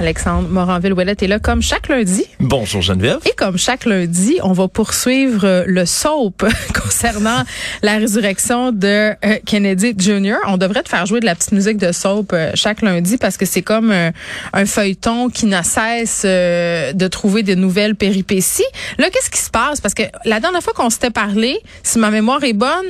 Alexandre Moranville-Ouellette est là comme chaque lundi. Bonjour Geneviève. Et comme chaque lundi, on va poursuivre euh, le soap concernant la résurrection de euh, Kennedy Jr. On devrait te faire jouer de la petite musique de soap euh, chaque lundi parce que c'est comme un feuilleton qui n'a cesse de trouver de nouvelles péripéties. Là, qu'est-ce qui se passe? Parce que la dernière fois qu'on s'était parlé, si ma mémoire est bonne,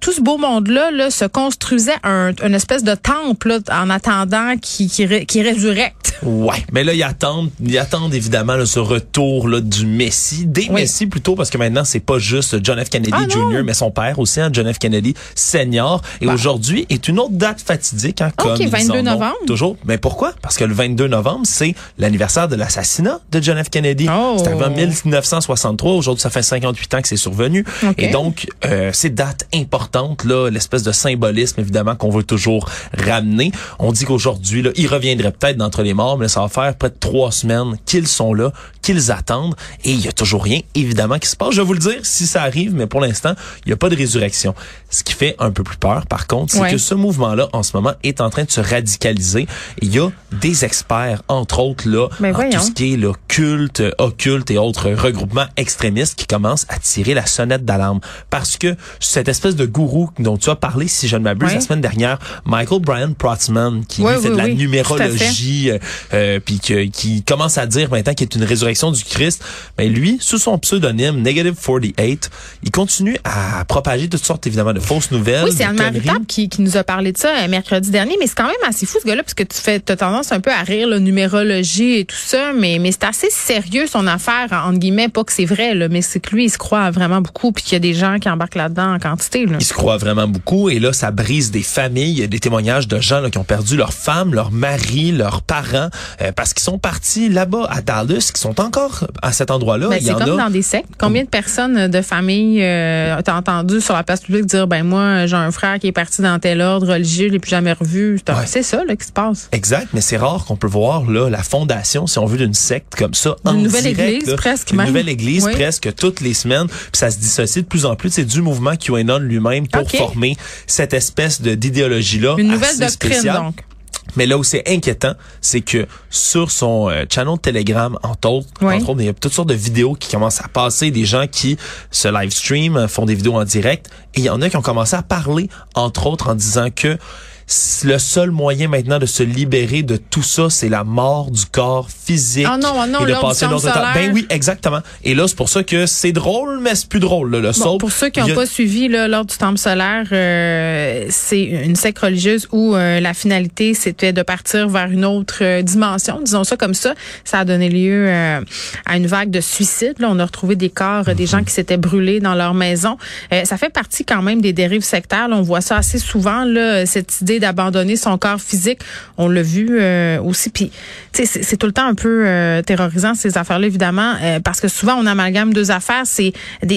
tout ce beau monde-là là, se construisait un, une espèce de temple en attendant qui, qui, qui résurrecte. Ouais, mais là ils attendent, ils attendent évidemment là, ce retour là du Messi, des Messi plutôt parce que maintenant c'est pas juste John F Kennedy ah, Jr. mais son père aussi, hein, John F Kennedy Senior. Et bah. aujourd'hui est une autre date fatidique, hein, comme okay, 22 novembre. toujours. Mais pourquoi? Parce que le 22 novembre c'est l'anniversaire de l'assassinat de John F Kennedy. Oh. C'est en 1963. Aujourd'hui ça fait 58 ans que c'est survenu. Et donc euh, c'est date importante là, l'espèce de symbolisme évidemment qu'on veut toujours ramener. On dit qu'aujourd'hui là, il reviendrait peut-être d'entre les morts mais ça va faire près de trois semaines qu'ils sont là, qu'ils attendent, et il y a toujours rien, évidemment, qui se passe. Je vais vous le dire si ça arrive, mais pour l'instant, il n'y a pas de résurrection. Ce qui fait un peu plus peur, par contre, c'est que ce mouvement-là, en ce moment, est en train de se radicaliser. Il y a des experts, entre autres, là, en tout ce qui est le culte, occulte et autres regroupements extrémistes qui commencent à tirer la sonnette d'alarme. Parce que cette espèce de gourou dont tu as parlé, si je ne m'abuse, la semaine dernière, Michael Brian Protzman, qui lui fait de la numérologie, euh, puis qui commence à dire maintenant qu'il est une résurrection du Christ, mais ben, lui, sous son pseudonyme Negative 48, il continue à propager toutes sortes évidemment de fausses nouvelles. Oui, c'est Anne Maritable qui, qui nous a parlé de ça euh, mercredi dernier, mais c'est quand même assez fou ce gars-là parce que tu fais as tendance un peu à rire la numérologie et tout ça, mais mais c'est assez sérieux son affaire entre guillemets, pas que c'est vrai là, mais c'est que lui il se croit vraiment beaucoup puis qu'il y a des gens qui embarquent là-dedans en quantité. Là. Il se croit vraiment beaucoup et là ça brise des familles, il y a des témoignages de gens là, qui ont perdu leur femme, leur mari, leurs parents euh, parce qu'ils sont partis là-bas à Dallas, qui sont encore à cet endroit-là. Ben, c'est comme dans des sectes. Combien de personnes de famille euh, t'as entendu sur la place publique dire ben moi j'ai un frère qui est parti dans tel ordre religieux, je l'ai plus jamais revu. C'est ça là qui se passe. Exact, mais c'est rare qu'on peut voir là la fondation, si on veut, d'une secte comme ça une en nouvelle église presque. Une nouvelle église presque toutes les semaines. Puis ça se dissocie de plus en plus. C'est du mouvement QAnon lui-même pour former cette espèce de d'idéologie là. Une nouvelle doctrine donc. Mais là où c'est inquiétant, c'est que sur son euh, channel Telegram, entre autres, entre autres, il y a toutes sortes de vidéos qui commencent à passer, des gens qui se live stream, font des vidéos en direct, et il y en a qui ont commencé à parler, entre autres, en disant que le seul moyen maintenant de se libérer de tout ça, c'est la mort du corps physique. Ah non, ah non, et de passer l'autre Ben oui, exactement. Et là, c'est pour ça que c'est drôle, mais c'est plus drôle. le bon, pour ceux qui n'ont pas suivi lors du temple solaire, euh, c'est une secte religieuse où euh, la finalité, c'était de partir vers une autre euh, dimension, disons ça comme ça. Ça a donné lieu à une vague de suicides. Là, on a retrouvé des corps, des gens qui s'étaient brûlés dans leur maison. ça fait partie quand même des dérives sectaires. on voit ça assez souvent, là, cette idée d'abandonner son corps physique. On l'a vu euh, aussi. Puis, c'est tout le temps un peu euh, terrorisant ces affaires-là, évidemment, euh, parce que souvent on amalgame deux affaires. C'est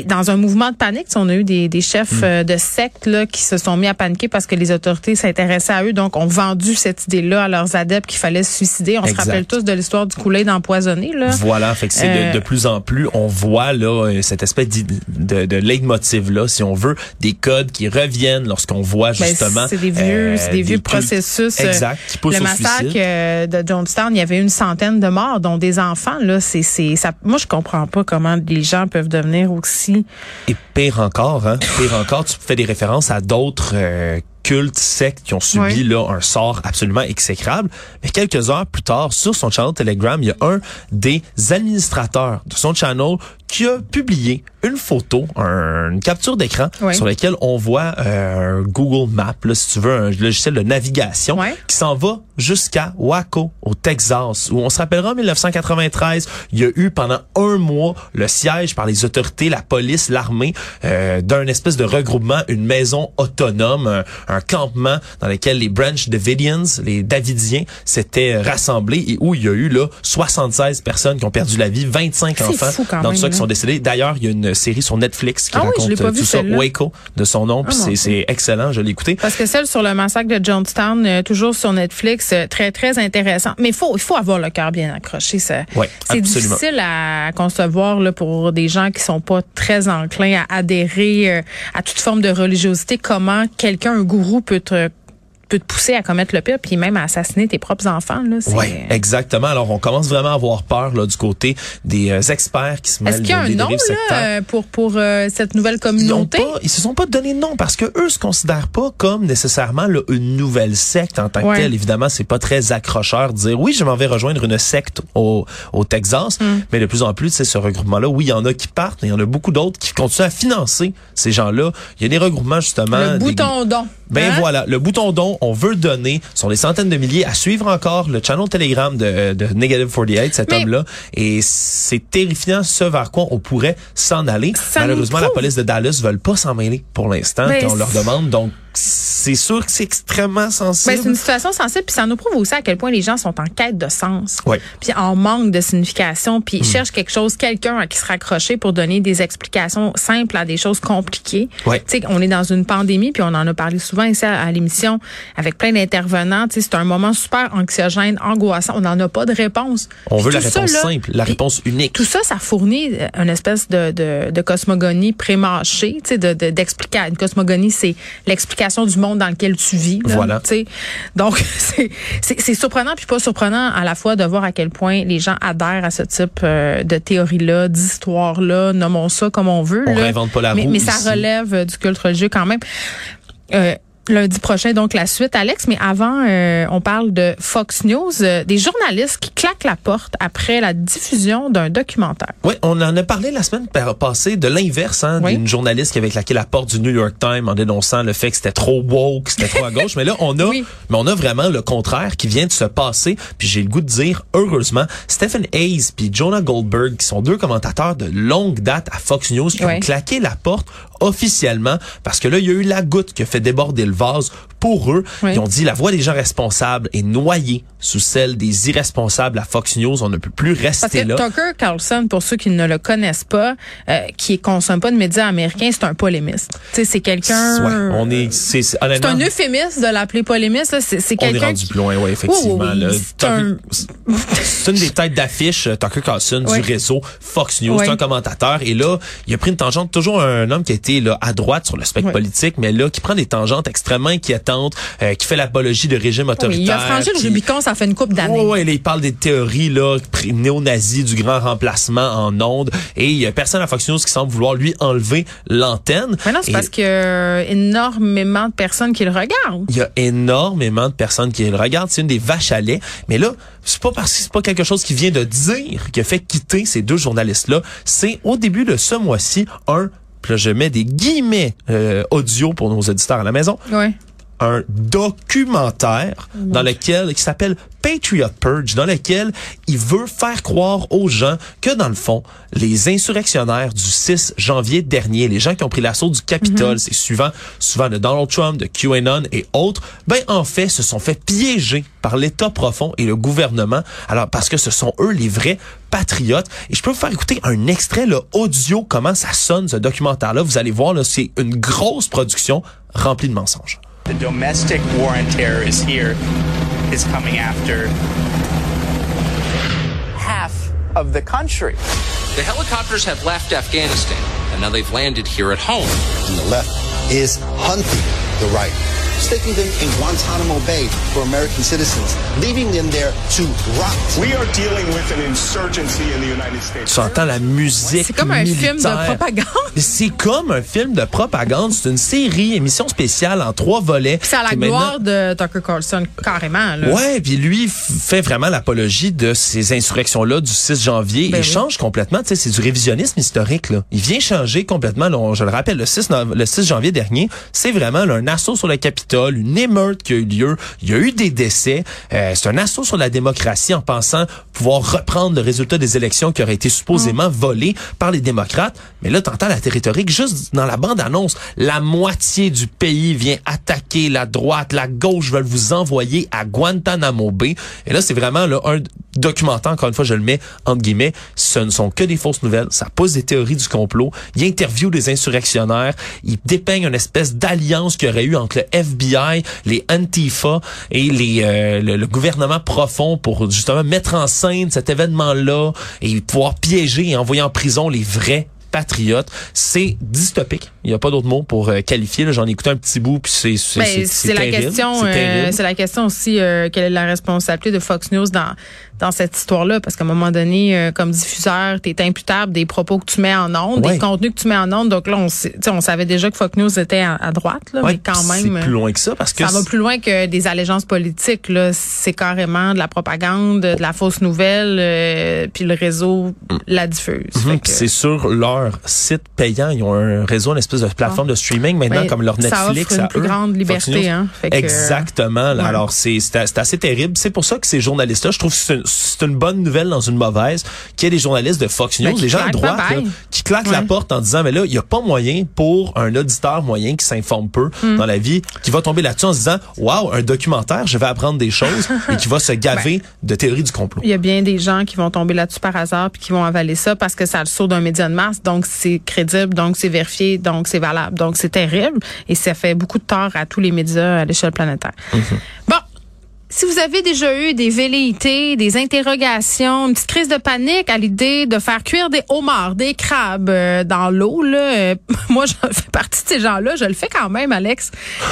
dans un mouvement de panique. On a eu des, des chefs mm. de sectes là qui se sont mis à paniquer parce que les autorités s'intéressaient à eux, donc ont vendu cette idée-là à leurs adeptes qu'il fallait se suicider. On se rappelle tous de l'histoire du coulet empoisonné. Là. Voilà, fait que c'est de, de, plus en plus on voit là cette espèce de, de leitmotiv là, si on veut, des codes qui reviennent lorsqu'on voit ben, justement. c'est des vieux, des vieux processus. Euh, exact, le massacre euh, de Jonestown, il y avait une centaine de morts, dont des enfants. Là, c'est, c'est, ça, moi, je comprends pas comment les gens peuvent devenir aussi. Et pire encore, hein, pire encore, tu fais des références à d'autres euh, cultes, sectes qui ont subi là un sort absolument exécrable. Mais quelques heures plus tard, sur son channel Telegram, il y a un des administrateurs de son channel qui a publié une photo, une capture d'écran sur laquelle on voit euh, Google Maps, là, si tu veux, un logiciel de navigation qui s'en va jusqu'à Waco, au Texas, où on se rappellera en 1993, il y a eu pendant un mois le siège par les autorités, la police, l'armée, euh, d'un espèce de regroupement, une maison autonome, un, campement dans lequel les Branch Davidians, les Davidiens, s'étaient rassemblés et où il y a eu là 76 personnes qui ont perdu la vie, 25 enfants dans ça qui sont décédés. D'ailleurs, il y a une série sur Netflix qui ah raconte oui, tout ça, Waco, de son nom, puis ah c'est excellent, je l'ai écouté. Parce que celle sur le massacre de Jonestown, euh, toujours sur Netflix, euh, très très intéressant. Mais faut il faut avoir le cœur bien accroché. Ça, c'est difficile à concevoir là pour des gens qui sont pas très enclins à adhérer euh, à toute forme de religiosité. Comment quelqu'un, un gourou gourou peut te peut te pousser à commettre le pire, puis même à assassiner tes propres enfants. Oui, exactement. Alors, on commence vraiment à avoir peur là, du côté des euh, experts qui se mêlent Est-ce qu'il y a un nom là, pour, pour euh, cette nouvelle communauté? Ils, ils se sont pas donné de nom parce que eux se considèrent pas comme nécessairement là, une nouvelle secte en tant que telle. Évidemment, c'est pas très accrocheur de dire oui, je m'en vais rejoindre une secte au, au Texas, mm. mais de plus en plus, c'est ce regroupement-là. Oui, il y en a qui partent, mais il y en a beaucoup d'autres qui continuent à financer ces gens-là. Il y a des regroupements justement. Le bouton don. Ben hein? voilà, le bouton don, on veut donner, sont des centaines de milliers à suivre encore le channel Telegram de, de Negative 48, cet homme-là. Et c'est terrifiant ce vers quoi on pourrait s'en aller. Malheureusement, la police de Dallas veulent pas s'en mêler pour l'instant on leur demande. Donc, c'est sûr que c'est extrêmement sensible. Ben, c'est une situation sensible, puis ça nous prouve aussi à quel point les gens sont en quête de sens, oui. puis en manque de signification, puis hmm. cherchent quelque chose, quelqu'un à qui se raccrocher pour donner des explications simples à des choses compliquées. Oui. Tu sais, on est dans une pandémie, puis on en a parlé souvent ici à, l'émission avec plein d'intervenants. Tu sais, c'est un moment super anxiogène, angoissant. On n'en a pas de réponse. On veut la réponse simple, la réponse unique. Tout ça, ça fournit une espèce de, de, de cosmogonie prémâchée, tu sais, de, d'expliquer. une cosmogonie, c'est l'explication du monde dans lequel tu vis. voilà. Donc, c'est surprenant puis pas surprenant à la fois de voir à quel point les gens adhèrent à ce type euh, de théorie-là, d'histoire-là, nommons ça comme on veut. On réinvente pas la roue. Mais, ça relève du culte religieux quand même. Euh, lundi prochain, donc la suite, Alex. Mais avant, euh, on parle de Fox News, euh, des journalistes qui claquent la porte après la diffusion d'un documentaire. Oui, on en a parlé la semaine passée de l'inverse, hein, d'une journaliste qui avait claqué la porte du New York Times en dénonçant le fait que c'était trop woke, c'était trop à gauche. mais là, on a, mais on a vraiment le contraire qui vient de se passer. Puis j'ai le goût de dire, heureusement, Stephen Hayes puis Jonah Goldberg, qui sont deux commentateurs de longue date à Fox News, qui ont claqué la porte officiellement parce que là, il y a eu la goutte qui a fait déborder le vase pour eux. Ils ont dit la voix des gens responsables est noyée sous celle des irresponsables à Fox News. On ne peut plus rester Parce que Tucker Carlson, pour ceux qui ne le connaissent pas, euh, qui consomme pas de médias américains, c'est un polémiste. c'est quelqu'un. Ouais, on est, c'est, c'est un euphémisme de l'appeler polémiste. C'est, c'est quelqu'un. On est rendu plus loin, ouais, effectivement. c'est, une des têtes d'affiche euh, Tucker Carlson du réseau Fox News. C'est un commentateur et là, il a pris une tangente. Toujours un homme qui a été là à droite sur le spectre politique, mais là qui prend des tangentes extrêmement inquiétantes euh, qui fait l'apologie de régime autoritaire. Oui, il a franchi le Rubicon, ça fait une coupe d'années. Oui, ouais, il parle des théories là néo-nazis du grand remplacement en ondes et il y a personne à Fox News qui semble vouloir lui enlever l'antenne. Mais non, c'est parce qu'il y a énormément de personnes qui le regardent. Il y a énormément de personnes qui le regardent. C'est une des vaches à lait. Mais là, c'est pas parce que c'est pas quelque chose qui vient de dire qui a fait quitter ces deux journalistes-là. C'est au début de ce mois-ci un là, je mets des guillemets euh, audio pour nos auditeurs à la maison. Ouais un documentaire dans lequel qui s'appelle Patriot Purge dans lequel il veut faire croire aux gens que dans le fond, les insurrectionnaires du 6 janvier dernier, les gens qui ont pris l'assaut du Capitole, mhm. c'est suivant souvent de Donald Trump, de QAnon et autres, ben en fait se sont fait piéger par l'État profond et le gouvernement. Alors parce que ce sont eux les vrais patriotes. Et je peux vous faire écouter un extrait le audio comment ça sonne ce documentaire là. Vous allez voir là, c'est une grosse production remplie de mensonges. The domestic war on terror is here, is coming after half of the country. The helicopters have left Afghanistan, and now they've landed here at home. And the left is hunting the right sticking them in Guantanamo Bay for American citizens, leaving them there to rot. We are dealing with an insurgency in the United States. Tu entends la musique C'est comme un film de propagande. C'est comme un film de propagande. C'est une série, émission spéciale en trois volets. C'est à la gloire de Tucker Carlson, carrément. Là. Ouais, puis lui fait vraiment l'apologie de ces insurrections-là du 6 janvier. Ben il change complètement. Tu sais, c'est du révisionnisme historique. Là. Il vient changer complètement. Là, je le rappelle, le 6, le 6 janvier dernier, c'est vraiment un assaut sur le Capitole une émeute qui a eu lieu, il y a eu des décès. Euh, c'est un assaut sur la démocratie en pensant pouvoir reprendre le résultat des élections qui auraient été supposément mm. volé par les démocrates. Mais là, t'entends la territorique juste dans la bande-annonce. La moitié du pays vient attaquer la droite, la gauche veulent vous envoyer à Guantanamo Bay. Et là, c'est vraiment là, un documentaire, encore une fois, je le mets entre guillemets, ce ne sont que des fausses nouvelles. Ça pose des théories du complot. Il interview des insurrectionnaires. Il dépeigne une espèce d'alliance qu'il y aurait eu entre le FBI FBI, les Antifa et les, euh, le, gouvernement profond pour justement mettre en scène cet événement-là et pouvoir piéger et envoyer en prison les vrais patriote. C'est dystopique. Il n'y a pas d'autre mot pour euh, qualifier. J'en ai écouté un petit bout, puis c'est c'est Ben, la question. C'est euh, c'est la question aussi. euh, quelle est la responsabilité de Fox News dans dans cette histoire-là Parce qu'à un moment donné, euh, comme diffuseur, tu es imputable des propos que tu mets en ondes, Ouais. des contenus que tu mets en ondes. Donc là, on, on savait déjà que Fox News était à, à droite, là, Ouais, mais quand même. C'est plus loin que ça parce que Ça va plus loin que des allégeances politiques. Là, c'est carrément de la propagande, de la fausse nouvelle, euh, puis le réseau la diffuse. Mhm, que- puis c'est sur leur site payant. Ils ont un réseau, une espèce de plateforme de streaming maintenant, Ben, comme leur ça Netflix. offre une plus eux, grande liberté, hein. Fait que- Exactement. là. Ouais. Alors, c'est assez terrible. C'est pour ça que ces journalistes-là, je trouve que c'est une, bonne nouvelle dans une mauvaise, qu'il y ait des journalistes de Fox News, Ben, des gens à droite, là, qui claquent la porte en disant, mais là, il n'y a pas moyen pour un auditeur moyen qui s'informe peu Hmm. dans la vie, qui va tomber là-dessus en se disant, waouh, un documentaire, je vais apprendre des choses, et qui va se gaver Ben, de théories du complot. Il y a bien des gens qui vont tomber là-dessus par hasard puis qui vont avaler ça parce que ça le saut d'un média de masse, donc c'est crédible, donc c'est vérifié, donc c'est valable. Donc c'est terrible et ça fait beaucoup de tort à tous les médias à l'échelle planétaire. Bon. Si vous avez déjà eu des velléités, des interrogations, une petite crise de panique à l'idée de faire cuire des homards, des crabes euh, dans l'eau, là, euh, moi je fais partie de ces gens-là, je le fais quand même, Alex,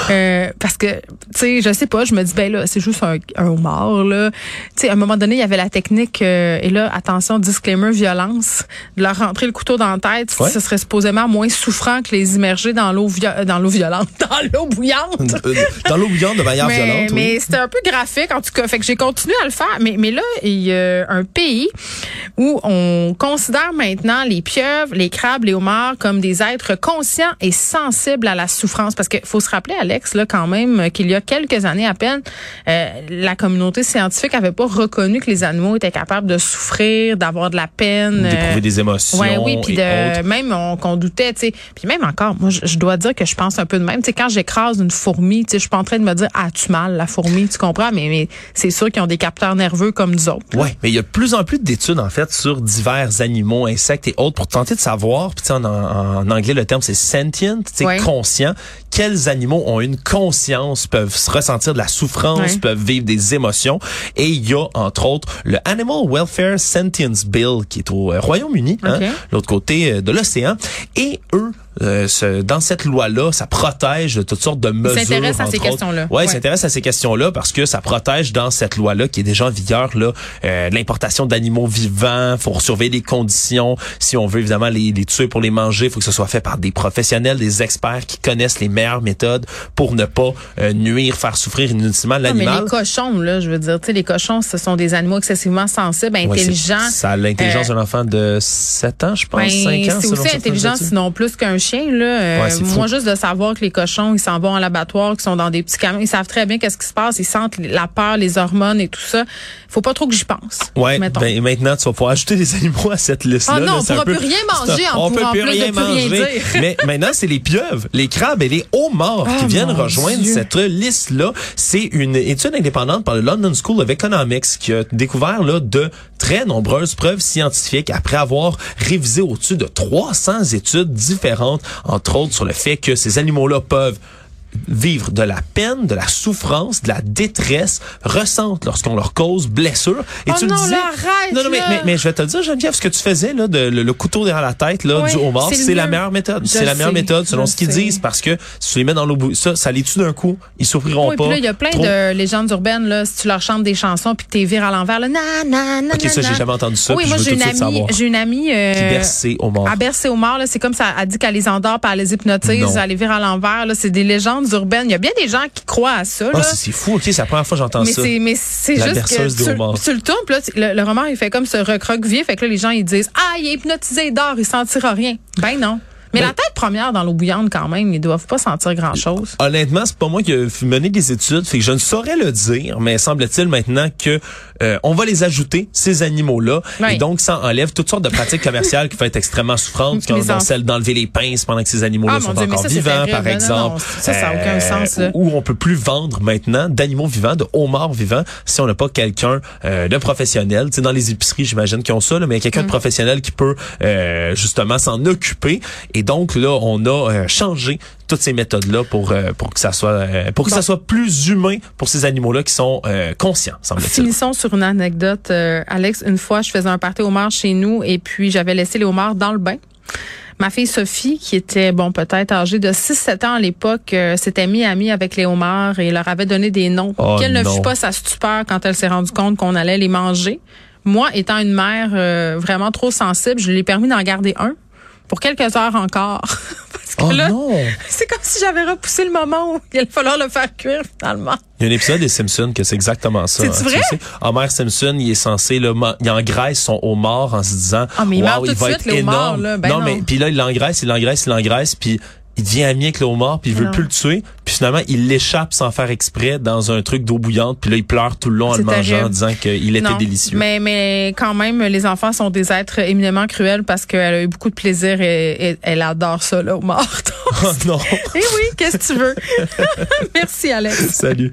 Euh, parce que tu sais, je sais pas, je me dis ben là, c'est juste un, un homard là. Tu sais, à un moment donné, il y avait la technique euh, et là, attention, disclaimer violence, de leur rentrer le couteau dans la tête, Ouais. ce serait supposément moins souffrant que les immerger dans l'eau dans l'eau violente, dans l'eau bouillante. Euh, dans l'eau bouillante de manière Mais, violente. oui. mais c'était un peu graphique, en tout cas. Fait que j'ai continué à le faire. Mais, mais là, il y a un pays où on considère maintenant les pieuvres, les crabes, les homards comme des êtres conscients et sensibles à la souffrance. Parce qu'il faut se rappeler, Alex, là, quand même, qu'il y a quelques années à peine, euh, la communauté scientifique avait pas reconnu que les animaux étaient capables de souffrir, d'avoir de la peine. D'éprouver euh, des émotions. Ouais, oui, puis et de autres. même on qu'on doutait, tu sais. Puis même encore, moi je, je dois dire que je pense un peu de même, tu sais quand j'écrase une fourmi, tu sais je suis pas en train de me dire ah tu mal la fourmi, tu comprends mais, mais c'est sûr qu'ils ont des capteurs nerveux comme nous autres. Ouais, mais il y a de plus en plus d'études en fait sur divers animaux, insectes et autres pour tenter de savoir, puis en, en anglais le terme c'est sentient, Ouais. conscient, quels animaux ont une conscience, peuvent se ressentir de la souffrance, Ouais. peuvent vivre des émotions et il y a entre autres le Animal Welfare Sentience Bill qui est au euh, Royaume-Uni, hein, l'autre côté euh, de l'océan et eux euh, ce- dans cette loi-là, ça protège de toutes sortes de mesures. s'intéressent à ces questions-là. Ouais, Ouais. ils s'intéressent à ces questions-là parce que ça protège dans cette loi-là qui est déjà en vigueur là euh, l'importation d'animaux vivants. Faut surveiller les conditions. Si on veut évidemment les, les tuer pour les manger, faut que ce soit fait par des professionnels, des experts qui connaissent les meilleures méthodes pour ne pas euh, nuire, faire souffrir inutilement Non, mais l'animal. les cochons là, je veux dire, tu sais les cochons ce sont des animaux excessivement sensibles, Ouais, intelligents. ça a l'intelligence Euh, d'un enfant de 7 ans, je pense, Ben, 5 ans. c'est aussi intelligent, sinon plus qu'un chien. Là. Euh, Ouais, c'est fou. moi, juste de savoir que les cochons, ils s'en vont à l'abattoir, qu'ils sont dans des petits camions, ils savent très bien qu'est-ce qui se passe, ils sentent la peur, les hormones et tout ça. Faut pas trop que j'y pense. Ouais, ben maintenant tu vas pouvoir ajouter des animaux à cette liste-là. Ah non, là, on pourra peu- plus rien manger en On peut plus rien manger. Mais maintenant, c'est les pieuvres, les crabes et les homards qui Oh, viennent mon rejoindre Dieu. cette liste-là. C'est une étude indépendante par le London School of Economics qui a découvert là de très nombreuses preuves scientifiques après avoir révisé au-dessus de 300 études différentes, entre autres sur le fait que ces animaux-là peuvent vivre de la peine, de la souffrance, de la détresse, ressentent lorsqu'on leur cause blessure. Et Oh tu le non, disais, là, arrête, non, non, mais, mais, mais je vais te le dire, Geneviève, ce que tu faisais là, de, le, le couteau derrière la tête là, Oui, du homard, c'est le la meilleure méthode. C'est la meilleure méthode selon ce qu'ils disent parce que si tu les mets dans l'eau ça, ça les tue d'un coup. Ils souffriront Oui, pas. il y a plein trop. de légendes urbaines, là, si tu leur chantes des chansons puis que t'es vires à l'envers, là, na, na, na, Ok, na, ça, j'ai jamais entendu ça. Oui, moi, j'ai une amie, j'ai une amie, euh, Qui au mort. À bercer au mort, là, c'est comme ça, elle dit qu'elle les endort par les hypnotise, elle les vire à l'envers, là, c'est des légendes urbaines. Il y a bien des gens qui croient à ça, là. c'est fou, ok, c'est la première fois que j'entends ça. mais c'est juste que homard. tu le tournes, puis là, le, le roman, il fait comme se recroqueviller, fait que là, les gens, ils disent, ah, il est hypnotisé, il dort, il sentira rien. Ben non. Mais Ben- la tête première dans l'eau bouillante, quand même, ils doivent pas sentir grand-chose. Honnêtement, c'est pas moi qui ai mené des études, fait que je ne saurais le dire, mais semble-t-il maintenant que euh, on va les ajouter ces animaux-là, et donc ça enlève toutes sortes de pratiques commerciales qui peuvent être extrêmement souffrantes, comme dans celle d'enlever les pinces pendant que ces animaux-là Ah, sont Dieu, encore ça, vivants, par Non, non, exemple. non, ça, ça a aucun sens, là. Où on peut plus vendre maintenant d'animaux vivants, de homards vivants, si on n'a pas quelqu'un euh, de professionnel. Tu sais, dans les épiceries, j'imagine qu'ils ont ça, là, mais quelqu'un Mm. de professionnel qui peut euh, justement s'en occuper. Et donc là, on a euh, changé toutes ces méthodes-là pour euh, pour que ça soit euh, pour que Bon. ça soit plus humain pour ces animaux-là qui sont euh, conscients. Finissons sur une anecdote. Euh, Alex, une fois, je faisais un party homards chez nous et puis j'avais laissé les homards dans le bain. Ma fille Sophie, qui était, bon, peut-être âgée de 6-7 ans à l'époque, euh, s'était mis amie avec les homards et leur avait donné des noms. Oh Qu'elle ne fut pas sa stupeur quand elle s'est rendue compte qu'on allait les manger. Moi, étant une mère euh, vraiment trop sensible, je lui ai permis d'en garder un pour quelques heures encore. Parce que Oh là, non! c'est comme si j'avais repoussé le moment où il allait falloir le faire cuire finalement. Il y a un épisode des Simpsons que c'est exactement ça. C'est-tu hein, tu vrai? sais. Homer Simpson, il est censé, là, ma- il engraisse son homard en se disant, Ah, mais il meurt Wow, tout de va suite, être le homard, énorme. là. Ben non, non. mais puis là, il l'engraisse, il l'engraisse, il l'engraisse, puis il devient ami avec le homard, puis il veut Non. plus le tuer. Puis finalement, il l'échappe sans faire exprès dans un truc d'eau bouillante, puis là, il pleure tout le long en le mangeant, en disant qu'il était Non, délicieux. Mais, mais quand même, les enfants sont des êtres éminemment cruels parce qu'elle a eu beaucoup de plaisir et, et elle adore ça, là, au mort. Oh non! Eh oui, qu'est-ce que tu veux? Merci, Alex. Salut.